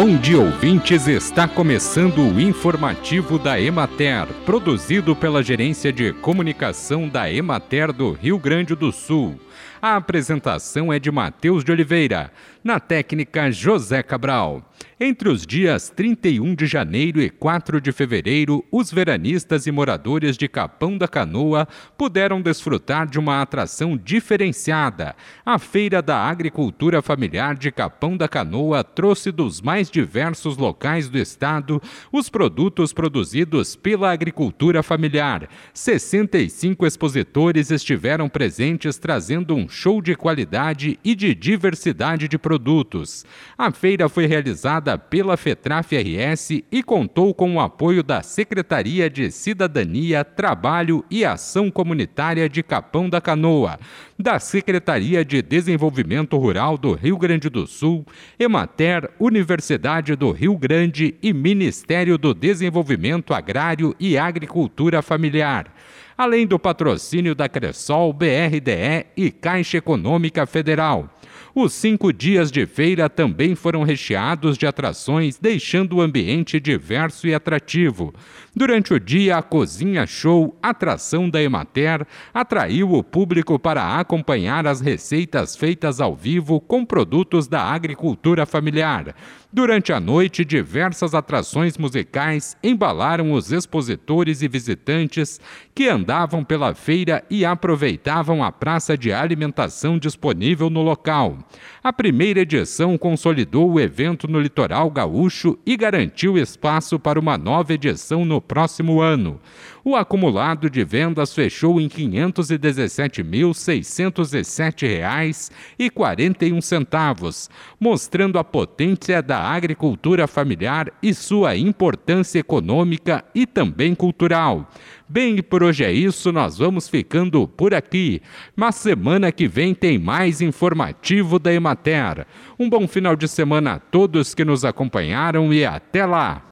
Bom dia, ouvintes. Está começando o informativo da Emater, produzido pela Gerência de Comunicação da Emater do Rio Grande do Sul. A apresentação é de Matheus de Oliveira, na técnica José Cabral. Entre os dias 31 de janeiro e 4 de fevereiro, os veranistas e moradores de Capão da Canoa puderam desfrutar de uma atração diferenciada. A Feira da Agricultura Familiar de Capão da Canoa trouxe dos mais diversos locais do estado os produtos produzidos pela agricultura familiar. 65 expositores estiveram presentes trazendo um show de qualidade e de diversidade de produtos. A feira foi realizada pela FETRAF RS e contou com o apoio da Secretaria de Cidadania, Trabalho e Ação Comunitária de Capão da Canoa, da Secretaria de Desenvolvimento Rural do Rio Grande do Sul, Emater, Universidade do Rio Grande e Ministério do Desenvolvimento Agrário e Agricultura Familiar além do patrocínio da Cressol, BRDE e Caixa Econômica Federal. Os cinco dias de feira também foram recheados de atrações, deixando o ambiente diverso e atrativo. Durante o dia, a Cozinha Show, atração da Emater, atraiu o público para acompanhar as receitas feitas ao vivo com produtos da agricultura familiar. Durante a noite, diversas atrações musicais embalaram os expositores e visitantes que andavam pela feira e aproveitavam a praça de alimentação disponível no local. A primeira edição consolidou o evento no litoral gaúcho e garantiu espaço para uma nova edição no próximo ano. O acumulado de vendas fechou em R$ 517.607,41, mostrando a potência da agricultura familiar e sua importância econômica e também cultural. Bem, por hoje é isso, nós vamos ficando por aqui. Mas semana que vem tem mais informativo da Emater. Um bom final de semana a todos que nos acompanharam e até lá!